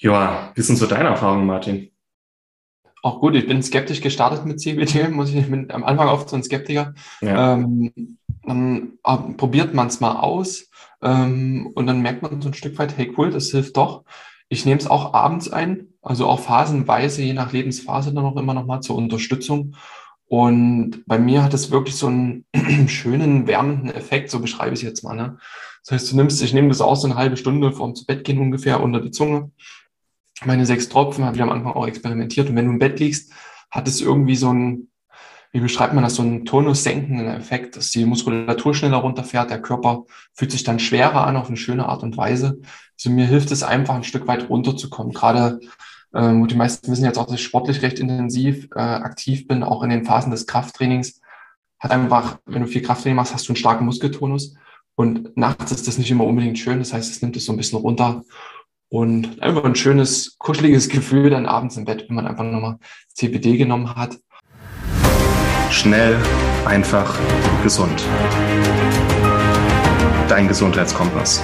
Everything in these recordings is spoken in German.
Ja, wie sind so deine Erfahrungen, Martin? Auch gut, ich bin skeptisch gestartet mit CBD, muss ich, ich bin am Anfang oft so ein Skeptiker. Ja. Ähm, dann äh, probiert man es mal aus ähm, und dann merkt man so ein Stück weit, hey cool, das hilft doch. Ich nehme es auch abends ein, also auch phasenweise, je nach Lebensphase dann auch immer noch mal zur Unterstützung. Und bei mir hat es wirklich so einen schönen, wärmenden Effekt, so beschreibe ich es jetzt mal. Ne? Das heißt, du nimmst, ich nehme das aus, so eine halbe Stunde vorm zu Bett gehen ungefähr unter die Zunge meine sechs Tropfen, habe ich am Anfang auch experimentiert. Und wenn du im Bett liegst, hat es irgendwie so ein, wie beschreibt man das, so einen tonussenkenden Effekt, dass die Muskulatur schneller runterfährt, der Körper fühlt sich dann schwerer an auf eine schöne Art und Weise. Also mir hilft es einfach ein Stück weit runterzukommen. Gerade ähm, die meisten wissen jetzt auch, dass ich sportlich recht intensiv äh, aktiv bin, auch in den Phasen des Krafttrainings. Hat einfach, wenn du viel Krafttraining machst, hast du einen starken Muskeltonus. Und nachts ist das nicht immer unbedingt schön. Das heißt, es nimmt es so ein bisschen runter. Und einfach ein schönes, kuscheliges Gefühl dann abends im Bett, wenn man einfach nochmal CBD genommen hat. Schnell, einfach, gesund. Dein Gesundheitskompass.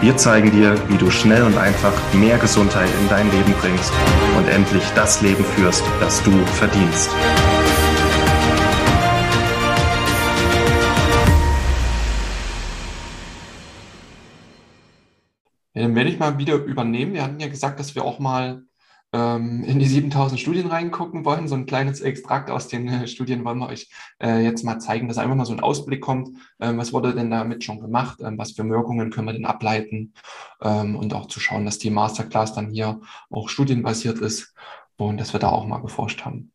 Wir zeigen dir, wie du schnell und einfach mehr Gesundheit in dein Leben bringst und endlich das Leben führst, das du verdienst. Ja, dann werde ich mal wieder übernehmen. Wir hatten ja gesagt, dass wir auch mal ähm, in die 7000 Studien reingucken wollen. So ein kleines Extrakt aus den äh, Studien wollen wir euch äh, jetzt mal zeigen, dass einfach mal so ein Ausblick kommt. Ähm, was wurde denn damit schon gemacht? Ähm, was für Wirkungen können wir denn ableiten? Ähm, und auch zu schauen, dass die Masterclass dann hier auch studienbasiert ist und dass wir da auch mal geforscht haben.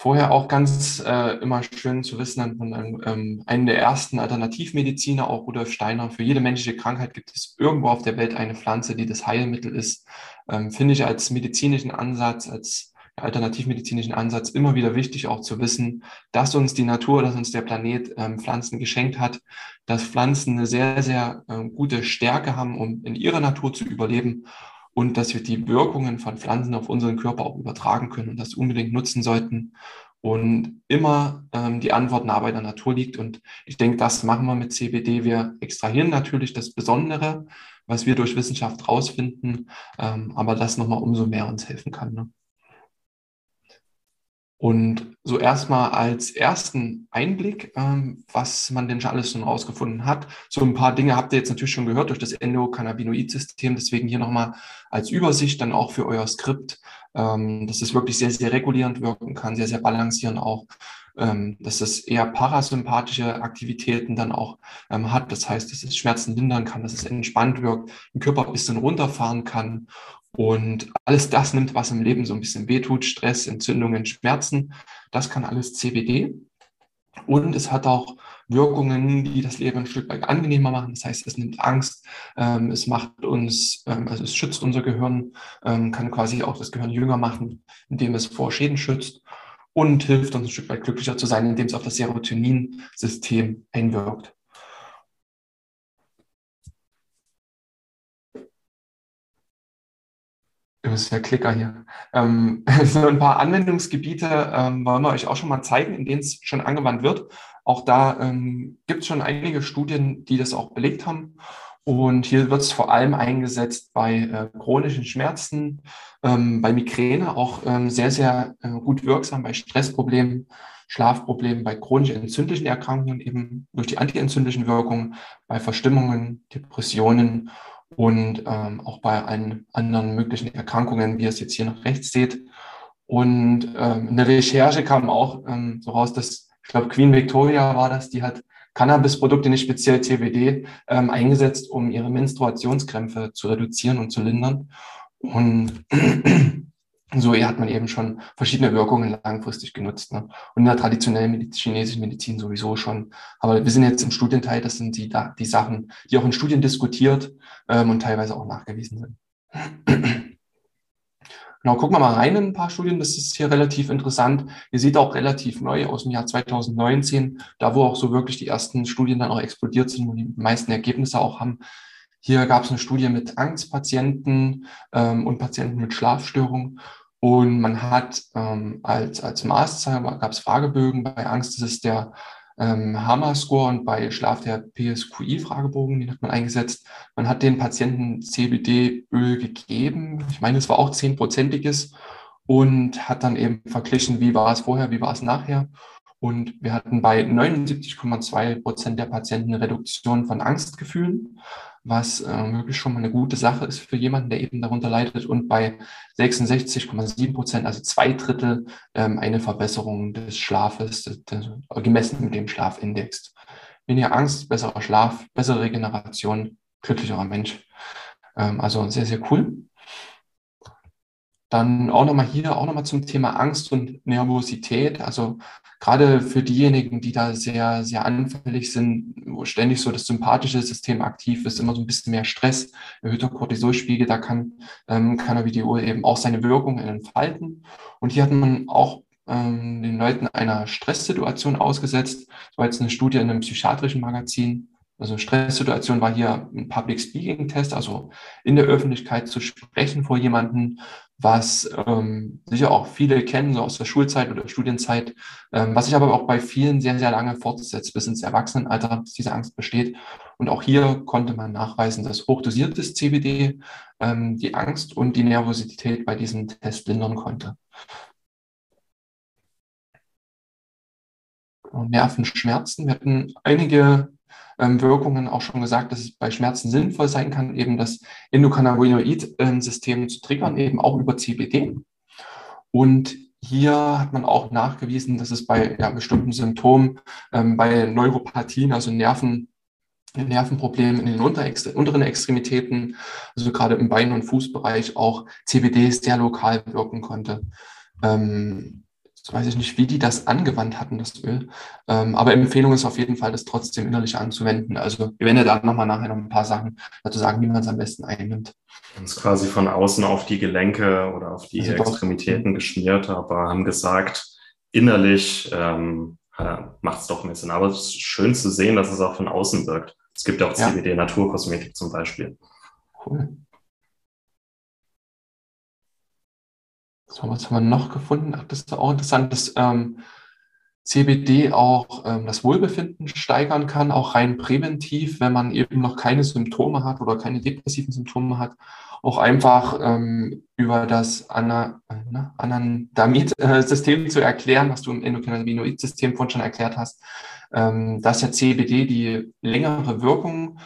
Vorher auch ganz äh, immer schön zu wissen, von einem, ähm, einem der ersten Alternativmediziner, auch Rudolf Steiner, für jede menschliche Krankheit gibt es irgendwo auf der Welt eine Pflanze, die das Heilmittel ist. Ähm, finde ich als medizinischen Ansatz, als alternativmedizinischen Ansatz immer wieder wichtig, auch zu wissen, dass uns die Natur, dass uns der Planet ähm, Pflanzen geschenkt hat, dass Pflanzen eine sehr, sehr äh, gute Stärke haben, um in ihrer Natur zu überleben und dass wir die Wirkungen von Pflanzen auf unseren Körper auch übertragen können und das unbedingt nutzen sollten. Und immer ähm, die Antwort nah bei der Natur liegt. Und ich denke, das machen wir mit CBD. Wir extrahieren natürlich das Besondere, was wir durch Wissenschaft rausfinden, ähm, aber das nochmal umso mehr uns helfen kann. Ne? Und so erstmal als ersten Einblick, ähm, was man denn schon alles schon rausgefunden hat. So ein paar Dinge habt ihr jetzt natürlich schon gehört durch das Endokannabinoid-System. Deswegen hier nochmal als Übersicht dann auch für euer Skript, ähm, dass es wirklich sehr, sehr regulierend wirken kann, sehr, sehr balancierend auch, ähm, dass es eher parasympathische Aktivitäten dann auch ähm, hat. Das heißt, dass es Schmerzen lindern kann, dass es entspannt wirkt, den Körper ein bisschen runterfahren kann und alles das nimmt, was im Leben so ein bisschen wehtut, Stress, Entzündungen, Schmerzen, das kann alles CBD. Und es hat auch Wirkungen, die das Leben ein Stück weit angenehmer machen. Das heißt, es nimmt Angst, ähm, es macht uns, ähm, also es schützt unser Gehirn, ähm, kann quasi auch das Gehirn jünger machen, indem es vor Schäden schützt und hilft uns ein Stück weit glücklicher zu sein, indem es auf das Serotonin-System einwirkt. Das ist der Klicker hier. Ähm, so ein paar Anwendungsgebiete ähm, wollen wir euch auch schon mal zeigen, in denen es schon angewandt wird. Auch da ähm, gibt es schon einige Studien, die das auch belegt haben. Und hier wird es vor allem eingesetzt bei äh, chronischen Schmerzen, ähm, bei Migräne auch ähm, sehr, sehr äh, gut wirksam, bei Stressproblemen, Schlafproblemen, bei chronisch entzündlichen Erkrankungen eben durch die antientzündlichen Wirkungen, bei Verstimmungen, Depressionen und ähm, auch bei allen anderen möglichen Erkrankungen, wie ihr es jetzt hier nach rechts seht. Und ähm, in der Recherche kam auch ähm, so raus, dass, ich glaube, Queen Victoria war das, die hat Cannabisprodukte, nicht speziell CBD, ähm, eingesetzt, um ihre Menstruationskrämpfe zu reduzieren und zu lindern. Und so hat man eben schon verschiedene Wirkungen langfristig genutzt. Ne? Und in der traditionellen Mediz chinesischen Medizin sowieso schon. Aber wir sind jetzt im Studienteil, das sind die, die Sachen, die auch in Studien diskutiert ähm, und teilweise auch nachgewiesen sind. Genau, gucken wir mal rein in ein paar Studien. Das ist hier relativ interessant. Ihr seht auch relativ neu aus dem Jahr 2019, da wo auch so wirklich die ersten Studien dann auch explodiert sind, wo die meisten Ergebnisse auch haben. Hier gab es eine Studie mit Angstpatienten ähm, und Patienten mit Schlafstörungen. Und man hat ähm, als, als Maßzahl, gab es Fragebögen. Bei Angst ist es der ähm, HAMA-Score und bei Schlaf der PSQI-Fragebogen, den hat man eingesetzt. Man hat den Patienten CBD-Öl gegeben. Ich meine, es war auch zehnprozentiges und hat dann eben verglichen, wie war es vorher, wie war es nachher. Und wir hatten bei 79,2 Prozent der Patienten eine Reduktion von Angstgefühlen, was äh, wirklich schon mal eine gute Sache ist für jemanden, der eben darunter leidet. Und bei 66,7 Prozent, also zwei Drittel, ähm, eine Verbesserung des Schlafes, des, des, gemessen mit dem Schlafindex. Weniger Angst, besserer Schlaf, bessere Regeneration, glücklicherer Mensch. Ähm, also sehr, sehr cool. Dann auch nochmal hier, auch nochmal zum Thema Angst und Nervosität. Also gerade für diejenigen, die da sehr, sehr anfällig sind, wo ständig so das sympathische System aktiv ist, immer so ein bisschen mehr Stress, erhöhter Cortisolspiegel, da kann ähm, Cannabidiol eben auch seine Wirkung entfalten. Und hier hat man auch ähm, den Leuten einer Stresssituation ausgesetzt. Das war jetzt eine Studie in einem psychiatrischen Magazin. Also Stresssituation war hier ein Public Speaking Test, also in der Öffentlichkeit zu sprechen vor jemanden, was ähm, sicher auch viele kennen, so aus der Schulzeit oder Studienzeit, ähm, was sich aber auch bei vielen sehr, sehr lange fortsetzt, bis ins Erwachsenenalter, dass diese Angst besteht. Und auch hier konnte man nachweisen, dass hochdosiertes CBD ähm, die Angst und die Nervosität bei diesem Test lindern konnte. Nervenschmerzen. Wir hatten einige Wirkungen auch schon gesagt, dass es bei Schmerzen sinnvoll sein kann, eben das Endokannabinoid-System zu triggern, eben auch über CBD. Und hier hat man auch nachgewiesen, dass es bei ja, bestimmten Symptomen, ähm, bei Neuropathien, also Nerven, Nervenproblemen in den unteren Extremitäten, also gerade im Bein- und Fußbereich auch CBD sehr lokal wirken konnte. Ähm, Jetzt weiß ich nicht, wie die das angewandt hatten, das Öl. Ähm, aber Empfehlung ist auf jeden Fall, das trotzdem innerlich anzuwenden. Also wir werden ja da nochmal nachher noch ein paar Sachen dazu sagen, wie man es am besten einnimmt. Uns quasi von außen auf die Gelenke oder auf die also Extremitäten geschmiert, aber haben gesagt, innerlich ähm, macht es doch mehr Sinn. Aber es ist schön zu sehen, dass es auch von außen wirkt. Es gibt ja auch CBD Naturkosmetik zum Beispiel. Cool. So, was haben wir noch gefunden? Ach, das ist auch interessant, dass ähm, CBD auch ähm, das Wohlbefinden steigern kann, auch rein präventiv, wenn man eben noch keine Symptome hat oder keine depressiven Symptome hat. Auch einfach ähm, über das äh, ne, Anandamid-System zu erklären, was du im Endokannabinoid-System vorhin schon erklärt hast, ähm, dass ja CBD die längere Wirkung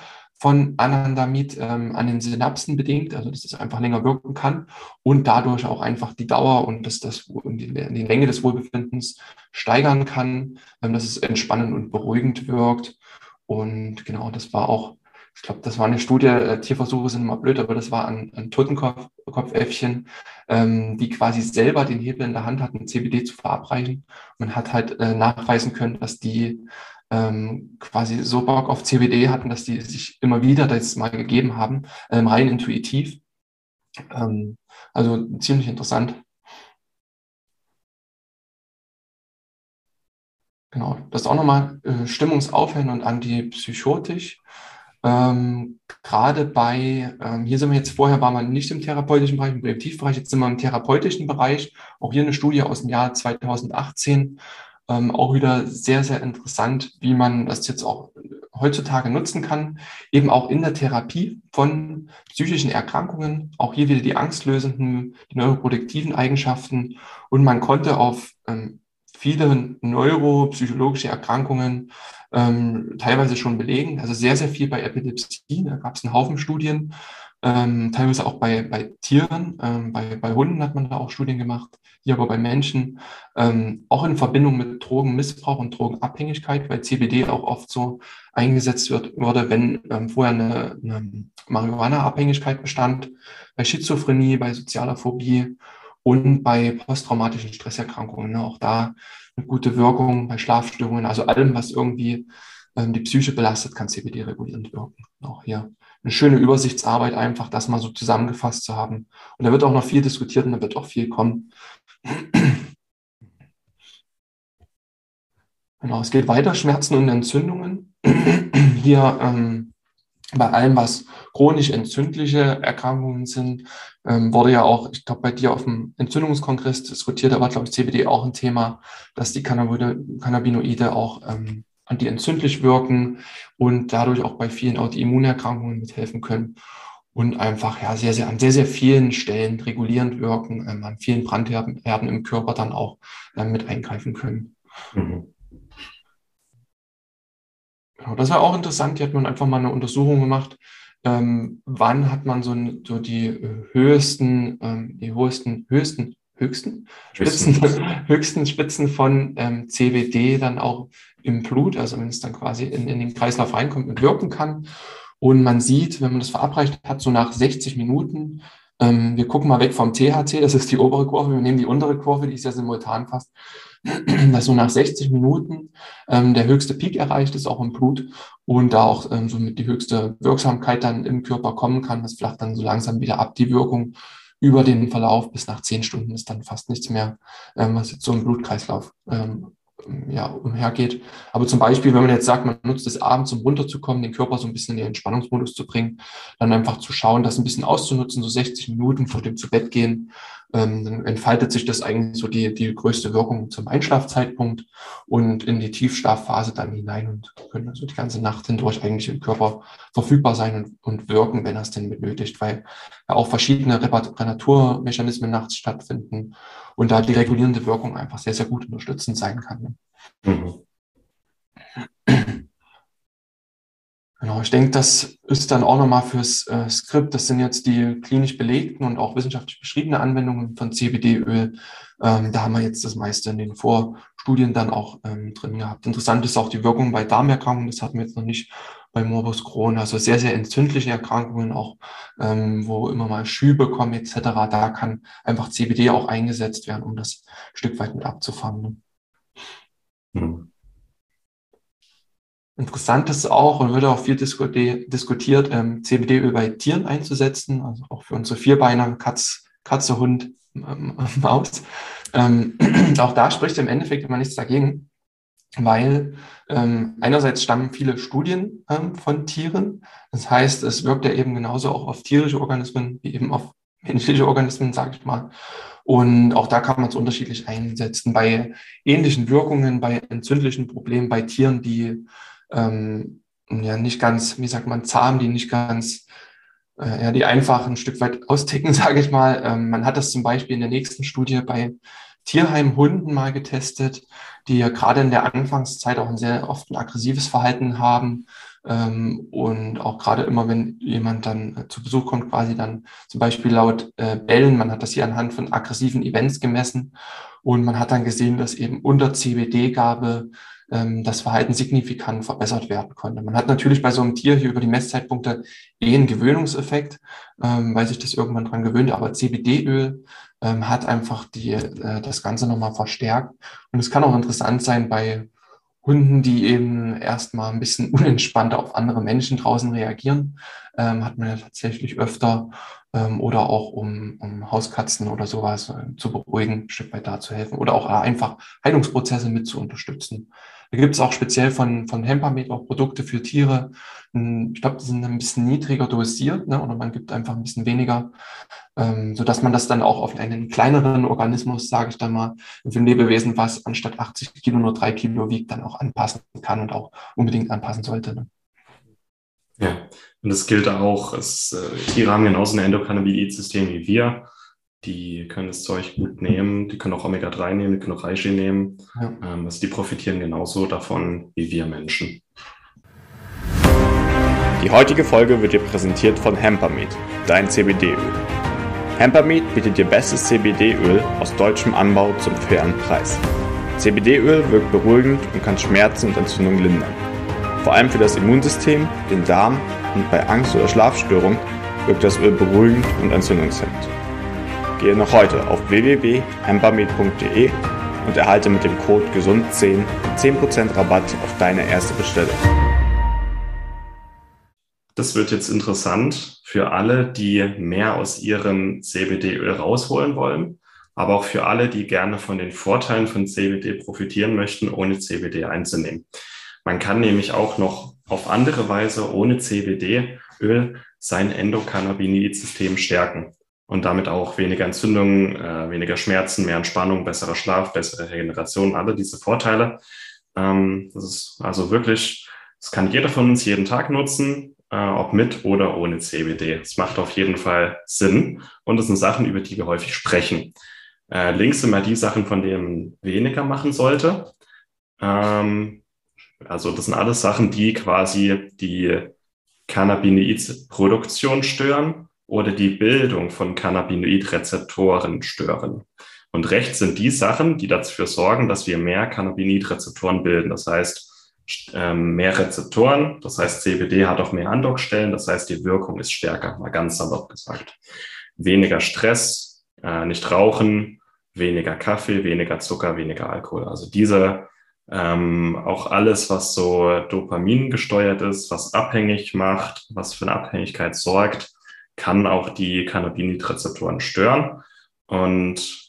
von Anandamid ähm, an den Synapsen bedingt, also dass es einfach länger wirken kann und dadurch auch einfach die Dauer und das, das, und die, die Länge des Wohlbefindens steigern kann, ähm, dass es entspannend und beruhigend wirkt. Und genau, das war auch, ich glaube, das war eine Studie, äh, Tierversuche sind immer blöd, aber das war ein, ein Totenkopfäffchen, ähm, die quasi selber den Hebel in der Hand hatten, CBD zu verabreichen. Man hat halt äh, nachweisen können, dass die ähm, quasi so Bock auf CBD hatten, dass die sich immer wieder das mal gegeben haben, ähm, rein intuitiv. Ähm, also ziemlich interessant. Genau, das ist auch nochmal äh, stimmungsaufhellend und antipsychotisch. Ähm, gerade bei, ähm, hier sind wir jetzt vorher, war man nicht im therapeutischen Bereich, im Präventivbereich, jetzt sind wir im therapeutischen Bereich. Auch hier eine Studie aus dem Jahr 2018 ähm, auch wieder sehr, sehr interessant, wie man das jetzt auch heutzutage nutzen kann, eben auch in der Therapie von psychischen Erkrankungen, auch hier wieder die angstlösenden, die neuroproduktiven Eigenschaften. Und man konnte auf ähm, viele neuropsychologische Erkrankungen ähm, teilweise schon belegen, also sehr, sehr viel bei Epilepsie, da gab es einen Haufen Studien, ähm, teilweise auch bei, bei Tieren, ähm, bei, bei Hunden hat man da auch Studien gemacht, hier aber bei Menschen, ähm, auch in Verbindung mit Drogenmissbrauch und Drogenabhängigkeit, weil CBD auch oft so eingesetzt wird, wurde, wenn ähm, vorher eine, eine Marihuana-Abhängigkeit bestand, bei Schizophrenie, bei sozialer Phobie und bei posttraumatischen Stresserkrankungen. Ne, auch da eine gute Wirkung bei Schlafstörungen, also allem, was irgendwie ähm, die Psyche belastet, kann CBD regulierend wirken. Auch hier eine schöne Übersichtsarbeit, einfach das mal so zusammengefasst zu haben. Und da wird auch noch viel diskutiert und da wird auch viel kommen. Genau, es geht weiter, Schmerzen und Entzündungen. Hier ähm, bei allem, was chronisch entzündliche Erkrankungen sind, ähm, wurde ja auch, ich glaube, bei dir auf dem Entzündungskongress diskutiert, da war, glaube ich, CBD auch ein Thema, dass die Cannabinoide auch ähm, antientzündlich wirken und dadurch auch bei vielen Autoimmunerkrankungen mithelfen können und einfach ja sehr, sehr an sehr, sehr vielen Stellen regulierend wirken, ähm, an vielen Brandherden im Körper dann auch ähm, mit eingreifen können. Mhm. Genau, das war auch interessant. Hier hat man einfach mal eine Untersuchung gemacht. Ähm, wann hat man so, so die äh, höchsten, ähm, die höchsten, höchsten, höchsten Spitzen, höchsten Spitzen von ähm, CBD dann auch im Blut, also wenn es dann quasi in, in den Kreislauf reinkommt und wirken kann. Und man sieht, wenn man das verabreicht hat, so nach 60 Minuten, ähm, wir gucken mal weg vom THC, das ist die obere Kurve, wir nehmen die untere Kurve, die ist ja simultan fast, dass so nach 60 Minuten ähm, der höchste Peak erreicht ist, auch im Blut und da auch ähm, somit die höchste Wirksamkeit dann im Körper kommen kann. Das flacht dann so langsam wieder ab, die Wirkung über den Verlauf bis nach 10 Stunden ist dann fast nichts mehr, ähm, was jetzt so im Blutkreislauf ähm, ja, umhergeht. Aber zum Beispiel, wenn man jetzt sagt, man nutzt es abends, um runterzukommen, den Körper so ein bisschen in den Entspannungsmodus zu bringen, dann einfach zu schauen, das ein bisschen auszunutzen, so 60 Minuten vor dem zu Bett gehen, ähm, dann entfaltet sich das eigentlich so die, die größte Wirkung zum Einschlafzeitpunkt und in die Tiefschlafphase dann hinein und können also die ganze Nacht hindurch eigentlich im Körper verfügbar sein und, und wirken, wenn er es denn benötigt, weil ja auch verschiedene Reparaturmechanismen nachts stattfinden und da die regulierende Wirkung einfach sehr, sehr gut unterstützend sein kann. Mhm. Genau, ich denke, das ist dann auch nochmal fürs äh, Skript. Das sind jetzt die klinisch belegten und auch wissenschaftlich beschriebene Anwendungen von CBD-Öl. Ähm, da haben wir jetzt das meiste in den Vorstudien dann auch ähm, drin gehabt. Interessant ist auch die Wirkung bei Darmerkrankungen. Das hatten wir jetzt noch nicht bei Morbus Crohn. Also sehr, sehr entzündliche Erkrankungen auch, ähm, wo immer mal Schübe kommen etc. Da kann einfach CBD auch eingesetzt werden, um das Stück weit mit abzufangen. Mhm. Interessant ist auch und wird auch viel diskutiert, ähm, CBD-Öl bei Tieren einzusetzen, also auch für unsere Vierbeiner, Katz, Katze, Hund, ähm, Maus. Ähm, auch da spricht im Endeffekt immer nichts dagegen, weil ähm, einerseits stammen viele Studien ähm, von Tieren. Das heißt, es wirkt ja eben genauso auch auf tierische Organismen wie eben auf menschliche Organismen, sage ich mal. Und auch da kann man es unterschiedlich einsetzen. Bei ähnlichen Wirkungen, bei entzündlichen Problemen, bei Tieren, die ähm, ja nicht ganz, wie sagt man, zahm, die nicht ganz, äh, ja, die einfach ein Stück weit austicken, sage ich mal. Ähm, man hat das zum Beispiel in der nächsten Studie bei Tierheimhunden mal getestet, die ja gerade in der Anfangszeit auch ein sehr oft ein aggressives Verhalten haben. Ähm, und auch gerade immer, wenn jemand dann äh, zu Besuch kommt, quasi dann zum Beispiel laut äh, Bellen, man hat das hier anhand von aggressiven Events gemessen und man hat dann gesehen, dass eben unter CBD-Gabe das Verhalten signifikant verbessert werden konnte. Man hat natürlich bei so einem Tier hier über die Messzeitpunkte eh einen Gewöhnungseffekt, ähm, weil sich das irgendwann dran gewöhnt, aber CBD-Öl ähm, hat einfach die, äh, das Ganze nochmal verstärkt. Und es kann auch interessant sein bei Hunden, die eben erstmal ein bisschen unentspannter auf andere Menschen draußen reagieren, ähm, hat man ja tatsächlich öfter ähm, oder auch um, um Hauskatzen oder sowas äh, zu beruhigen, ein Stück weit da zu helfen oder auch einfach Heilungsprozesse mit zu unterstützen. Da gibt es auch speziell von, von Hempamed auch Produkte für Tiere. Hm, ich glaube, die sind ein bisschen niedriger dosiert ne? oder man gibt einfach ein bisschen weniger, ähm, sodass man das dann auch auf einen kleineren Organismus, sage ich dann mal, für ein Lebewesen, was anstatt 80 Kilo nur drei Kilo wiegt, dann auch anpassen kann und auch unbedingt anpassen sollte. Ne? Ja, und das gilt auch, es, äh, Tiere haben genauso ein Endokannabinoid-System wie wir die können das Zeug gut nehmen, die können auch Omega-3 nehmen, die können auch Reishi nehmen. Ja. Ähm, also die profitieren genauso davon wie wir Menschen. Die heutige Folge wird dir präsentiert von Hempermeat, dein CBD-Öl. Hempermeat bietet dir bestes CBD-Öl aus deutschem Anbau zum fairen Preis. CBD-Öl wirkt beruhigend und kann Schmerzen und Entzündungen lindern. Vor allem für das Immunsystem, den Darm und bei Angst oder Schlafstörung wirkt das Öl beruhigend und entzündungshemmend. Gehe noch heute auf www.hempermed.de und erhalte mit dem Code GESUND10 10% Rabatt auf deine erste Bestellung. Das wird jetzt interessant für alle, die mehr aus ihrem CBD-Öl rausholen wollen, aber auch für alle, die gerne von den Vorteilen von CBD profitieren möchten, ohne CBD einzunehmen. Man kann nämlich auch noch auf andere Weise ohne CBD-Öl sein Endokannabinoid-System stärken und damit auch weniger Entzündungen, äh, weniger Schmerzen, mehr Entspannung, besserer Schlaf, bessere Regeneration, alle diese Vorteile. Ähm, das ist also wirklich, das kann jeder von uns jeden Tag nutzen, äh, ob mit oder ohne CBD. Es macht auf jeden Fall Sinn und es sind Sachen, über die wir häufig sprechen. Äh, links sind mal die Sachen, von denen man weniger machen sollte. Ähm, also das sind alles Sachen, die quasi die Cannabinoid-Produktion stören oder die Bildung von Cannabinoid-Rezeptoren stören. Und rechts sind die Sachen, die dafür sorgen, dass wir mehr Cannabinoid-Rezeptoren bilden. Das heißt, ähm, mehr Rezeptoren, das heißt, CBD hat auch mehr Andockstellen, das heißt, die Wirkung ist stärker, mal ganz salopp gesagt. Weniger Stress, äh, nicht rauchen, weniger Kaffee, weniger Zucker, weniger Alkohol. Also diese ähm, auch alles, was so Dopamin gesteuert ist, was abhängig macht, was für eine Abhängigkeit sorgt, kann auch die Cannabinoid-Rezeptoren stören. Und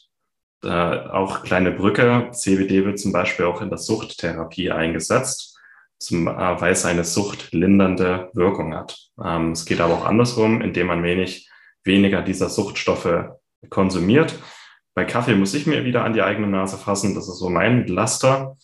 äh, auch kleine Brücke, CBD wird zum Beispiel auch in der Suchttherapie eingesetzt, zum, äh, weil es eine suchtlindernde Wirkung hat. Ähm, es geht aber auch andersrum, indem man wenig, weniger dieser Suchtstoffe konsumiert. Bei Kaffee muss ich mir wieder an die eigene Nase fassen. Das ist so mein Laster.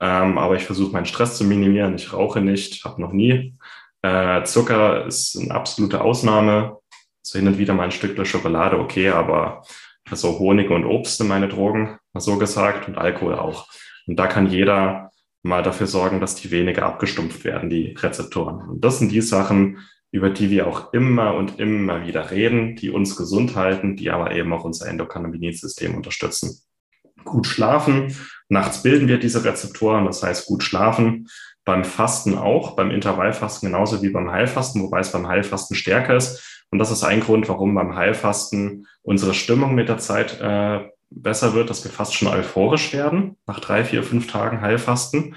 Ähm, aber ich versuche meinen Stress zu minimieren. Ich rauche nicht, habe noch nie. Äh, Zucker ist eine absolute Ausnahme. So hin und wieder mal ein Stück Schokolade, okay, aber so Honig und Obst sind meine Drogen, mal so gesagt, und Alkohol auch. Und da kann jeder mal dafür sorgen, dass die weniger abgestumpft werden, die Rezeptoren. Und das sind die Sachen, über die wir auch immer und immer wieder reden, die uns gesund halten, die aber eben auch unser Endokannabinoid-System unterstützen. Gut schlafen Nachts bilden wir diese Rezeptoren, das heißt gut schlafen. Beim Fasten auch, beim Intervallfasten genauso wie beim Heilfasten, wobei es beim Heilfasten stärker ist. Und das ist ein Grund, warum beim Heilfasten unsere Stimmung mit der Zeit äh, besser wird, dass wir fast schon euphorisch werden nach drei, vier, fünf Tagen Heilfasten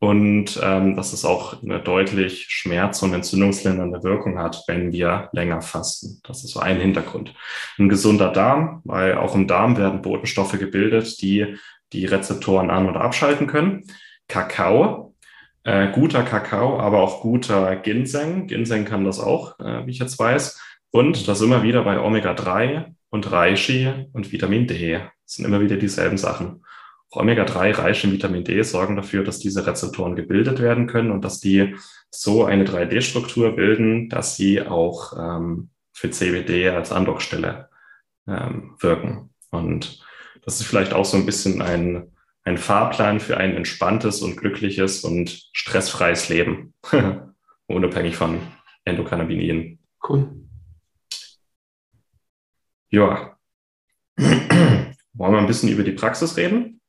und ähm, dass es auch eine deutlich schmerz- und entzündungslindernde Wirkung hat, wenn wir länger fasten. Das ist so ein Hintergrund. Ein gesunder Darm, weil auch im Darm werden Botenstoffe gebildet, die die Rezeptoren an- oder abschalten können. Kakao, äh, guter Kakao, aber auch guter Ginseng. Ginseng kann das auch, äh, wie ich jetzt weiß. Und das immer wieder bei Omega-3 und Reishi und Vitamin D. Das sind immer wieder dieselben Sachen. Auch Omega-3, Reishi und Vitamin D sorgen dafür, dass diese Rezeptoren gebildet werden können und dass die so eine 3D-Struktur bilden, dass sie auch ähm, für CBD als Andockstelle ähm, wirken. Und das ist vielleicht auch so ein bisschen ein, ein Fahrplan für ein entspanntes und glückliches und stressfreies Leben, unabhängig von Endokannabinien. Cool. Ja. Wollen wir ein bisschen über die Praxis reden?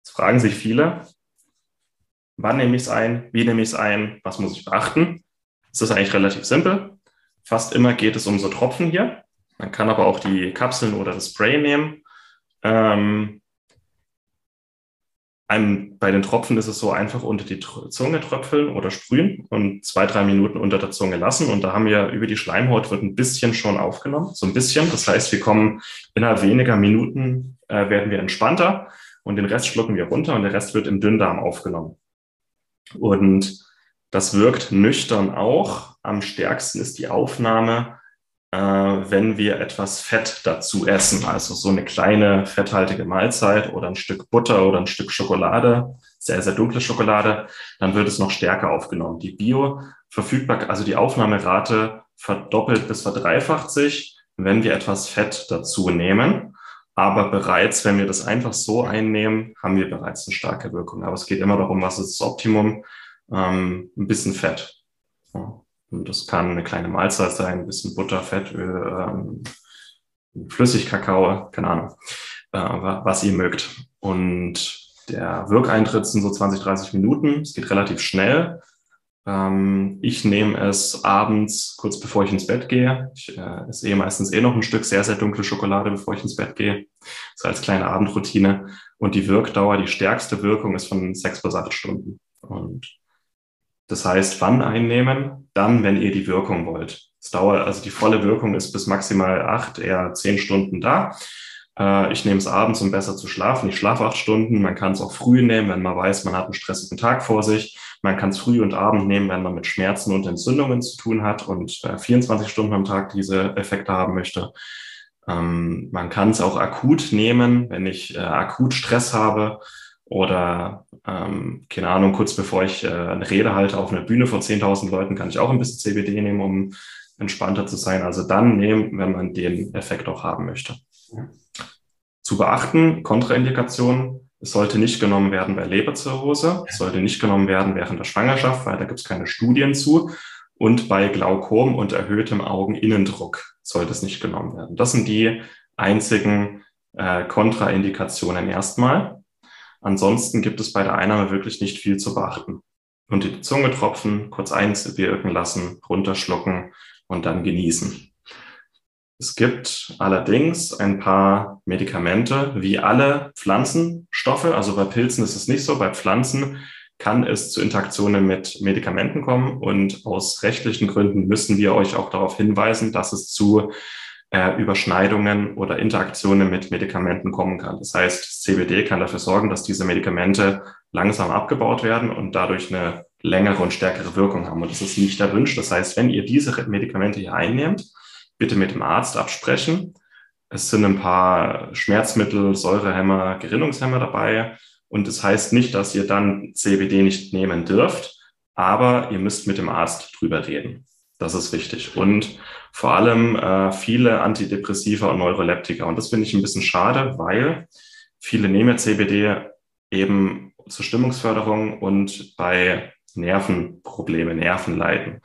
Jetzt fragen sich viele, wann nehme ich es ein, wie nehme ich es ein, was muss ich beachten? Es ist eigentlich relativ simpel. Fast immer geht es um so Tropfen hier. Man kann aber auch die Kapseln oder das Spray nehmen. Ähm, einem, bei den Tropfen ist es so einfach unter die Zunge tröpfeln oder sprühen und zwei, drei Minuten unter der Zunge lassen. Und da haben wir über die Schleimhaut wird ein bisschen schon aufgenommen, so ein bisschen. Das heißt, wir kommen innerhalb weniger Minuten äh, werden wir entspannter und den Rest schlucken wir runter und der Rest wird im Dünndarm aufgenommen. Und das wirkt nüchtern auch. Am stärksten ist die Aufnahme äh, wenn wir etwas Fett dazu essen, also so eine kleine fetthaltige Mahlzeit oder ein Stück Butter oder ein Stück Schokolade, sehr, sehr dunkle Schokolade, dann wird es noch stärker aufgenommen. Die Bio-Verfügbarkeit, also die Aufnahmerate verdoppelt bis verdreifacht sich, wenn wir etwas Fett dazu nehmen. Aber bereits, wenn wir das einfach so einnehmen, haben wir bereits eine starke Wirkung. Aber es geht immer darum, was ist das Optimum? Ähm, ein bisschen Fett. Ja. Und das kann eine kleine Mahlzeit sein, ein bisschen Butter, Fettöl, ähm, Flüssigkakao, keine Ahnung, äh, was ihr mögt. Und der Wirkeintritt sind so 20, 30 Minuten. Es geht relativ schnell. Ähm, ich nehme es abends, kurz bevor ich ins Bett gehe. Ich äh, esse eh meistens eh noch ein Stück sehr, sehr dunkle Schokolade, bevor ich ins Bett gehe. So als kleine Abendroutine. Und die Wirkdauer, die stärkste Wirkung ist von sechs bis acht Stunden. Und das heißt, wann einnehmen? Dann, wenn ihr die Wirkung wollt. Es dauert, also die volle Wirkung ist bis maximal acht, eher zehn Stunden da. Äh, ich nehme es abends, um besser zu schlafen. Ich schlafe acht Stunden. Man kann es auch früh nehmen, wenn man weiß, man hat einen stressigen Tag vor sich. Man kann es früh und abend nehmen, wenn man mit Schmerzen und Entzündungen zu tun hat und äh, 24 Stunden am Tag diese Effekte haben möchte. Ähm, man kann es auch akut nehmen, wenn ich äh, akut Stress habe oder ähm, keine Ahnung, kurz bevor ich äh, eine Rede halte auf einer Bühne vor 10.000 Leuten, kann ich auch ein bisschen CBD nehmen, um entspannter zu sein. Also dann nehmen, wenn man den Effekt auch haben möchte. Ja. Zu beachten, Kontraindikationen, es sollte nicht genommen werden bei Leberzirrhose, es sollte nicht genommen werden während der Schwangerschaft, weil da gibt es keine Studien zu. Und bei Glaukom und erhöhtem Augeninnendruck sollte es nicht genommen werden. Das sind die einzigen äh, Kontraindikationen erstmal. Ansonsten gibt es bei der Einnahme wirklich nicht viel zu beachten. Und die Zunge tropfen, kurz einwirken lassen, runterschlucken und dann genießen. Es gibt allerdings ein paar Medikamente, wie alle Pflanzenstoffe. Also bei Pilzen ist es nicht so. Bei Pflanzen kann es zu Interaktionen mit Medikamenten kommen. Und aus rechtlichen Gründen müssen wir euch auch darauf hinweisen, dass es zu äh, Überschneidungen oder Interaktionen mit Medikamenten kommen kann. Das heißt, CBD kann dafür sorgen, dass diese Medikamente langsam abgebaut werden und dadurch eine längere und stärkere Wirkung haben. Und das ist nicht erwünscht. Das heißt, wenn ihr diese Medikamente hier einnehmt, bitte mit dem Arzt absprechen. Es sind ein paar Schmerzmittel, Säurehämmer, Gerinnungshemmer dabei. Und das heißt nicht, dass ihr dann CBD nicht nehmen dürft, aber ihr müsst mit dem Arzt drüber reden. Das ist wichtig. Und vor allem äh, viele Antidepressiva und Neuroleptika. Und das finde ich ein bisschen schade, weil viele nehmen CBD eben zur Stimmungsförderung und bei Nervenprobleme, Nervenleiden.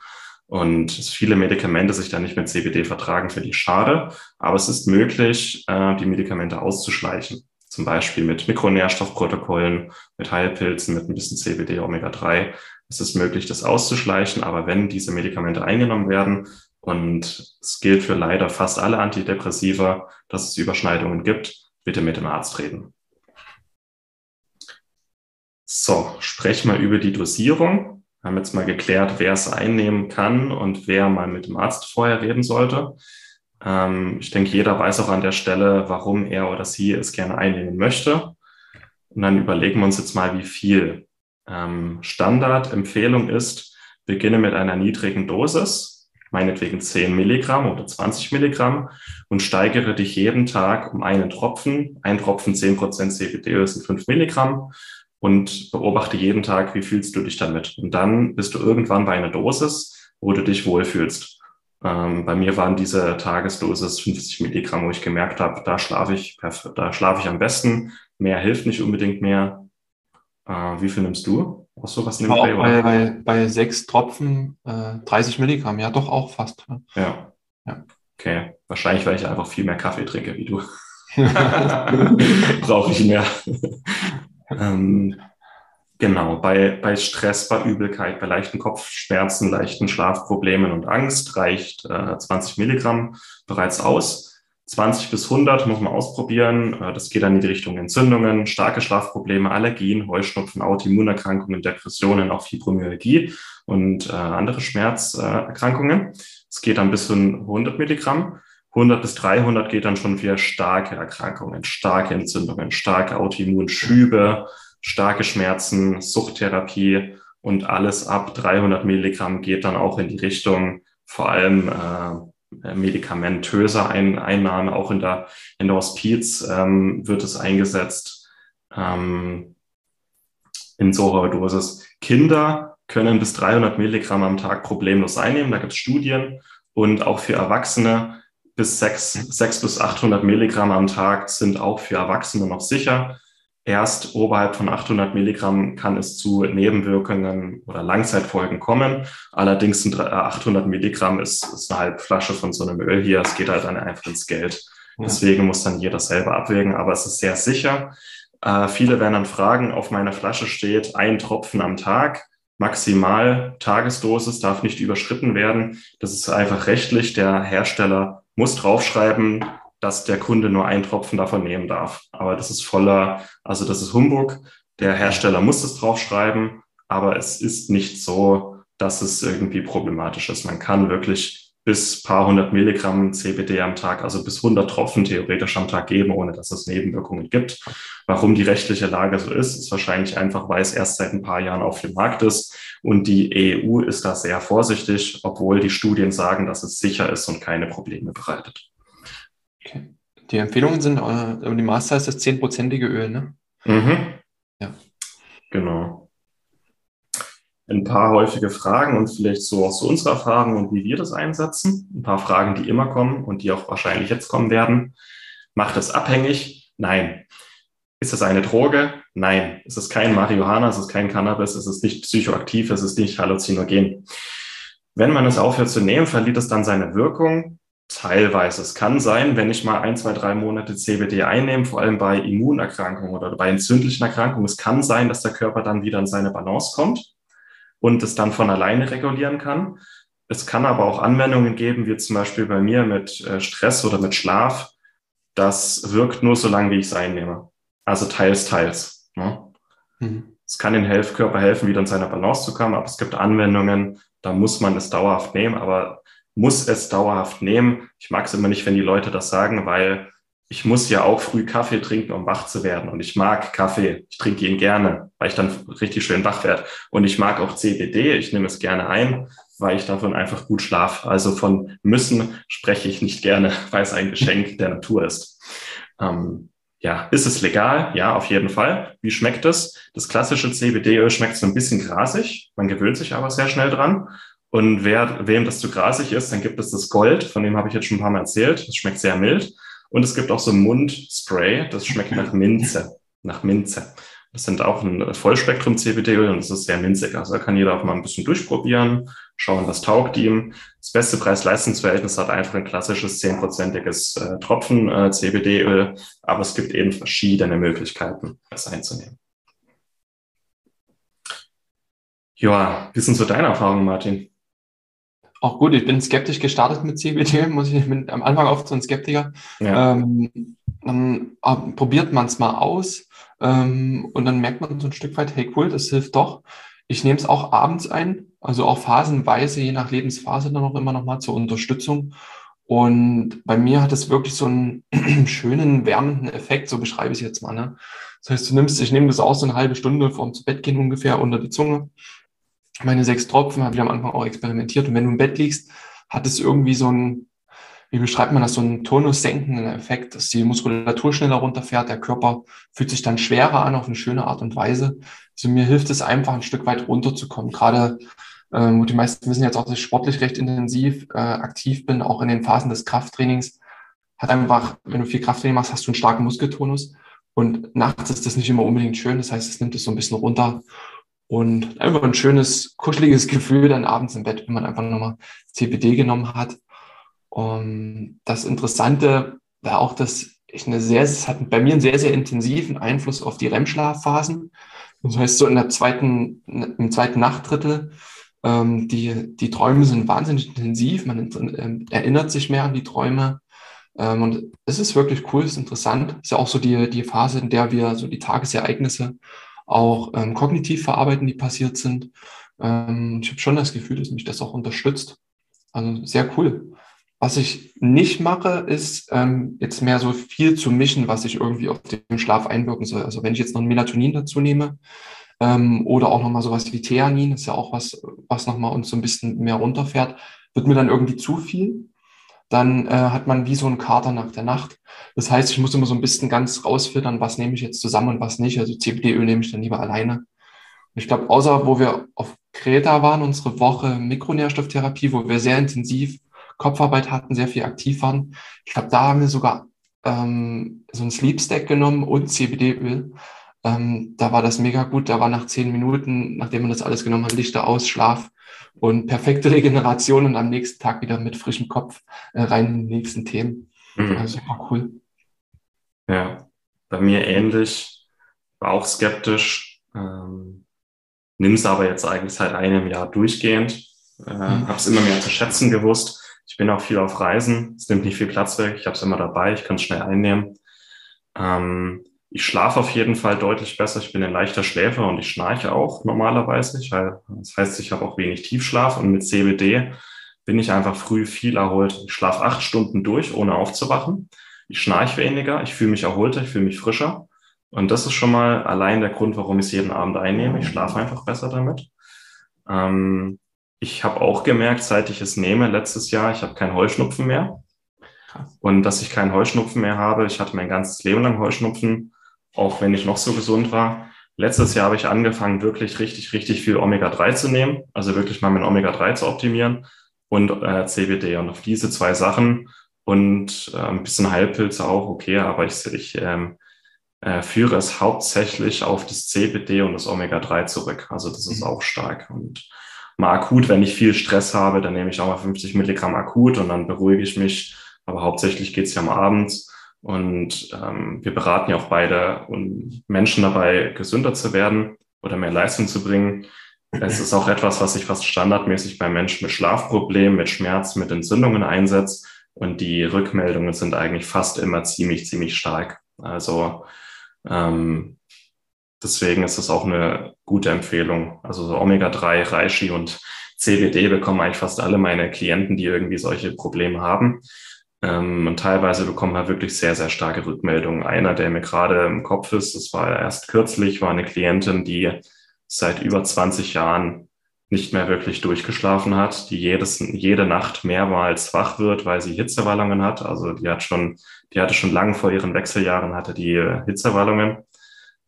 Und viele Medikamente sich dann nicht mit CBD vertragen, finde ich schade. Aber es ist möglich, äh, die Medikamente auszuschleichen. Zum Beispiel mit Mikronährstoffprotokollen, mit Heilpilzen, mit ein bisschen CBD, Omega-3. Es ist möglich, das auszuschleichen. Aber wenn diese Medikamente eingenommen werden, und es gilt für leider fast alle Antidepressiva, dass es Überschneidungen gibt, bitte mit dem Arzt reden. So, sprechen wir über die Dosierung. Wir haben jetzt mal geklärt, wer es einnehmen kann und wer mal mit dem Arzt vorher reden sollte. Ähm, ich denke, jeder weiß auch an der Stelle, warum er oder sie es gerne einnehmen möchte. Und dann überlegen wir uns jetzt mal, wie viel. Ähm, Standardempfehlung ist, beginne mit einer niedrigen Dosis, meinetwegen 10 Milligramm oder 20 Milligramm und steigere dich jeden Tag um einen Tropfen. Ein Tropfen 10 Prozent CBD sind 5 Milligramm und beobachte jeden Tag, wie fühlst du dich damit. Und dann bist du irgendwann bei einer Dosis, wo du dich wohlfühlst. Ähm, bei mir waren diese Tagesdosis 50 Milligramm, wo ich gemerkt habe, da schlafe ich, da schlafe ich am besten. Mehr hilft nicht unbedingt mehr. Äh, wie viel nimmst du? Auch sowas nimmt bei, bei, bei, bei sechs Tropfen äh, 30 Milligramm, ja doch auch fast. Ja. ja. Okay, wahrscheinlich, weil ich einfach viel mehr Kaffee trinke wie du. Brauche ich mehr. Ähm, genau, bei, bei Stress, bei Übelkeit, bei leichten Kopfschmerzen, leichten Schlafproblemen und Angst reicht äh, 20 Milligramm bereits aus. 20 bis 100 muss man ausprobieren. Äh, das geht dann in die Richtung Entzündungen, starke Schlafprobleme, Allergien, Heuschnupfen, Autoimmunerkrankungen, Depressionen, auch Fibromyalgie und äh, andere Schmerzerkrankungen. Es geht dann bis zu 100 Milligramm. 100 bis 300 geht dann schon für starke Erkrankungen, starke Entzündungen, starke Autoimmunschübe, starke Schmerzen, Suchttherapie und alles ab 300 Milligramm geht dann auch in die Richtung vor allem äh, medikamentöser Ein Einnahme. Auch in der, in der Hospiz ähm, wird es eingesetzt ähm, in so hoher Dosis. Kinder können bis 300 Milligramm am Tag problemlos einnehmen. Da gibt es Studien. Und auch für Erwachsene bis 6, 6 bis 800 Milligramm am Tag sind auch für Erwachsene noch sicher. Erst oberhalb von 800 Milligramm kann es zu Nebenwirkungen oder Langzeitfolgen kommen. Allerdings sind 800 Milligramm ist, ist eine halbe Flasche von so einem Öl hier. Es geht halt dann einfach ins Geld. Deswegen muss dann jeder selber abwägen, aber es ist sehr sicher. Äh, viele werden dann fragen, auf meiner Flasche steht ein Tropfen am Tag maximal Tagesdosis darf nicht überschritten werden. Das ist einfach rechtlich. Der Hersteller muss draufschreiben, dass der Kunde nur einen Tropfen davon nehmen darf. Aber das ist voller, also das ist Humbug. Der Hersteller muss das draufschreiben, aber es ist nicht so, dass es irgendwie problematisch ist. Man kann wirklich bis paar hundert Milligramm CBD am Tag, also bis 100 Tropfen theoretisch am Tag geben, ohne dass es Nebenwirkungen gibt. Warum die rechtliche Lage so ist, ist wahrscheinlich einfach, weil es erst seit ein paar Jahren auf dem Markt ist und die EU ist da sehr vorsichtig, obwohl die Studien sagen, dass es sicher ist und keine Probleme bereitet. Okay. Die Empfehlungen sind, äh, die Master ist das zehnprozentige Öl, ne? Mhm. Ja. Genau. Ein paar häufige Fragen und vielleicht so aus so unserer Erfahrung und wie wir das einsetzen. Ein paar Fragen, die immer kommen und die auch wahrscheinlich jetzt kommen werden. Macht es abhängig? Nein. Ist es eine Droge? Nein. Es ist kein Marihuana, es ist kein Cannabis, es ist nicht psychoaktiv, es ist nicht halluzinogen. Wenn man es aufhört zu nehmen, verliert es dann seine Wirkung. Teilweise. Es kann sein, wenn ich mal ein, zwei, drei Monate CBD einnehme, vor allem bei Immunerkrankungen oder bei entzündlichen Erkrankungen, es kann sein, dass der Körper dann wieder in seine Balance kommt und es dann von alleine regulieren kann. Es kann aber auch Anwendungen geben, wie zum Beispiel bei mir mit äh, Stress oder mit Schlaf. Das wirkt nur so lange, wie ich es einnehme. Also teils, teils. Ne? Mhm. Es kann den Körper helfen, wieder in seine Balance zu kommen, aber es gibt Anwendungen, da muss man es dauerhaft nehmen, aber muss es dauerhaft nehmen. Ich mag es immer nicht, wenn die Leute das sagen, weil ich muss ja auch früh Kaffee trinken, um wach zu werden. Und ich mag Kaffee. Ich trinke ihn gerne, weil ich dann richtig schön wach werde. Und ich mag auch CBD. Ich nehme es gerne ein, weil ich davon einfach gut schlafe. Also von müssen spreche ich nicht gerne, weil es ein Geschenk der Natur ist. Ähm, ja, ist es legal? Ja, auf jeden Fall. Wie schmeckt es? Das klassische CBD-Öl schmeckt so ein bisschen grasig. Man gewöhnt sich aber sehr schnell dran. Und wer, wem das zu grasig ist, dann gibt es das Gold, von dem habe ich jetzt schon ein paar Mal erzählt. Das schmeckt sehr mild. Und es gibt auch so Mundspray, das schmeckt nach Minze. Nach Minze. Das sind auch ein Vollspektrum CBD-Öl und das ist sehr minzig. Also da kann jeder auch mal ein bisschen durchprobieren, schauen, was taugt ihm. Das beste Preis-Leistungs-Verhältnis hat einfach ein klassisches zehnprozentiges äh, Tropfen äh, aber es gibt eben verschiedene Möglichkeiten, das einzunehmen. Ja, wie sind so deine Erfahrungen, Martin? Auch gut, ich bin skeptisch gestartet mit CBD, muss ich bin am Anfang oft so ein Skeptiker. Ja. Ähm, dann äh, probiert man es mal aus ähm, und dann merkt man so ein Stück weit, hey cool, das hilft doch. Ich nehme es auch abends ein, also auch phasenweise, je nach Lebensphase dann auch immer noch mal zur Unterstützung. Und bei mir hat es wirklich so einen schönen, wärmenden Effekt, so beschreibe ich es jetzt mal. Ne? Das heißt, du nimmst, ich nehme das auch so eine halbe Stunde vorm zu Bett gehen ungefähr unter die Zunge meine sechs Tropfen, habe ich am Anfang auch experimentiert. Und wenn du im Bett liegst, hat es irgendwie so ein, wie beschreibt man das, so einen tonussenkenden Effekt, dass die Muskulatur schneller runterfährt, der Körper fühlt sich dann schwerer an auf eine schöne Art und Weise. Also mir hilft es einfach ein Stück weit runterzukommen. Gerade ähm, die meisten wissen jetzt auch, dass ich sportlich recht intensiv äh, aktiv bin, auch in den Phasen des Krafttrainings. Hat einfach, wenn du viel Krafttraining machst, hast du einen starken Muskeltonus. Und nachts ist das nicht immer unbedingt schön. Das heißt, es nimmt es so ein bisschen runter. Und einfach ein schönes, kuscheliges Gefühl dann abends im Bett, wenn man einfach nochmal CBD genommen hat. Und das Interessante war auch, dass ich eine sehr, es hat bei mir einen sehr, sehr intensiven Einfluss auf die REM-Schlafphasen. Das heißt, so in der zweiten, im zweiten Nachtdrittel, ähm, die, die Träume sind wahnsinnig intensiv, man äh, erinnert sich mehr an die Träume. Ähm, und es ist wirklich cool, es ist interessant. Es ist ja auch so die, die Phase, in der wir so die Tagesereignisse auch ähm, kognitiv verarbeiten, die passiert sind. Ähm, ich habe schon das Gefühl, dass mich das auch unterstützt. Also sehr cool. Was ich nicht mache, ist ähm, jetzt mehr so viel zu mischen, was ich irgendwie auf den Schlaf einwirken soll. Also wenn ich jetzt noch ein Melatonin dazu nehme ähm, oder auch nochmal sowas wie Theanin, ist ja auch was, was nochmal uns so ein bisschen mehr runterfährt, wird mir dann irgendwie zu viel dann äh, hat man wie so einen Kater nach der Nacht. Das heißt, ich muss immer so ein bisschen ganz rausfiltern, was nehme ich jetzt zusammen und was nicht. Also CBD-Öl nehme ich dann lieber alleine. Und ich glaube, außer wo wir auf Kreta waren, unsere Woche Mikronährstofftherapie, wo wir sehr intensiv Kopfarbeit hatten, sehr viel aktiv waren. Ich glaube, da haben wir sogar ähm, so ein Sleep Stack genommen und CBD-Öl. Ähm, da war das mega gut. Da war nach zehn Minuten, nachdem man das alles genommen hat, Lichter aus, Schlaf und perfekte Regeneration und am nächsten Tag wieder mit frischem Kopf äh, rein in die nächsten Themen. Mhm. Also super cool. Ja, bei mir ähnlich, war auch skeptisch, ähm, nimm es aber jetzt eigentlich seit einem Jahr durchgehend, äh, mhm. habe es immer mehr zu schätzen gewusst. Ich bin auch viel auf Reisen, es nimmt nicht viel Platz weg, ich habe es immer dabei, ich kann es schnell einnehmen. Ähm, ich schlafe auf jeden Fall deutlich besser. Ich bin ein leichter Schläfer und ich schnarche auch normalerweise. Ich, das heißt, ich habe auch wenig Tiefschlaf und mit CBD bin ich einfach früh viel erholt. Ich schlafe acht Stunden durch, ohne aufzuwachen. Ich schnarche weniger, ich fühle mich erholter, ich fühle mich frischer. Und das ist schon mal allein der Grund, warum ich es jeden Abend einnehme. Ich schlafe einfach besser damit. Ähm, ich habe auch gemerkt, seit ich es nehme, letztes Jahr, ich habe keinen Heuschnupfen mehr. Und dass ich keinen Heuschnupfen mehr habe, ich hatte mein ganzes Leben lang Heuschnupfen, auch wenn ich noch so gesund war. letztes Jahr habe ich angefangen, wirklich richtig, richtig viel Omega-3 zu nehmen, also wirklich mal mein Omega-3 zu optimieren und äh, CBD. Und auf diese zwei Sachen und äh, ein bisschen Heilpilze auch, okay, aber ich, ich ähm, äh, führe es hauptsächlich auf das CBD und das Omega-3 zurück. Also das ist mhm. auch stark. Und mal akut, wenn ich viel Stress habe, dann nehme ich auch mal 50 Milligramm akut und dann beruhige ich mich. Aber hauptsächlich geht es ja am Abend. Und ähm, wir beraten ja auch beide und Menschen dabei, gesünder zu werden oder mehr Leistung zu bringen. Es ist auch etwas, was sich fast standardmäßig bei Menschen mit Schlafproblemen, mit Schmerz, mit Entzündungen einsetzt. Und die Rückmeldungen sind eigentlich fast immer ziemlich, ziemlich stark. Also ähm, deswegen ist es auch eine gute Empfehlung. Also so Omega-3, Reishi und CBD bekommen eigentlich fast alle meine Klienten, die irgendwie solche Probleme haben. Ähm, und teilweise bekommen wir wirklich sehr, sehr starke Rückmeldungen. Einer, der mir gerade im Kopf ist, das war erst kürzlich, war eine Klientin, die seit über 20 Jahren nicht mehr wirklich durchgeschlafen hat, die jedes, jede Nacht mehrmals wach wird, weil sie Hitzewallungen hat. Also die hat schon, die hatte schon lange vor ihren Wechseljahren hatte die Hitzewallungen.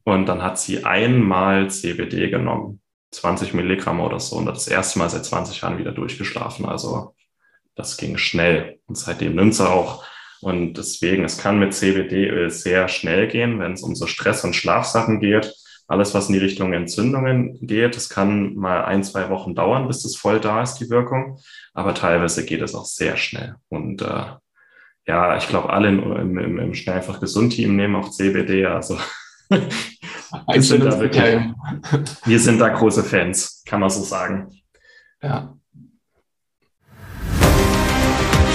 Und dann hat sie einmal CBD genommen, 20 Milligramm oder so, und hat das erste Mal seit 20 Jahren wieder durchgeschlafen. Also das ging schnell. Und seitdem nimmt sie auch. Und deswegen, es kann mit CBD-Öl sehr schnell gehen, wenn es um so Stress- und Schlafsachen geht alles, was in die Richtung Entzündungen geht, das kann mal ein, zwei Wochen dauern, bis das voll da ist, die Wirkung. Aber teilweise geht es auch sehr schnell. Und äh, ja, ich glaube, alle im, im, im Schnell einfach gesund Team nehmen auch CBD. Also wir, sind da wirklich, wir sind da große Fans, kann man so sagen. Ja.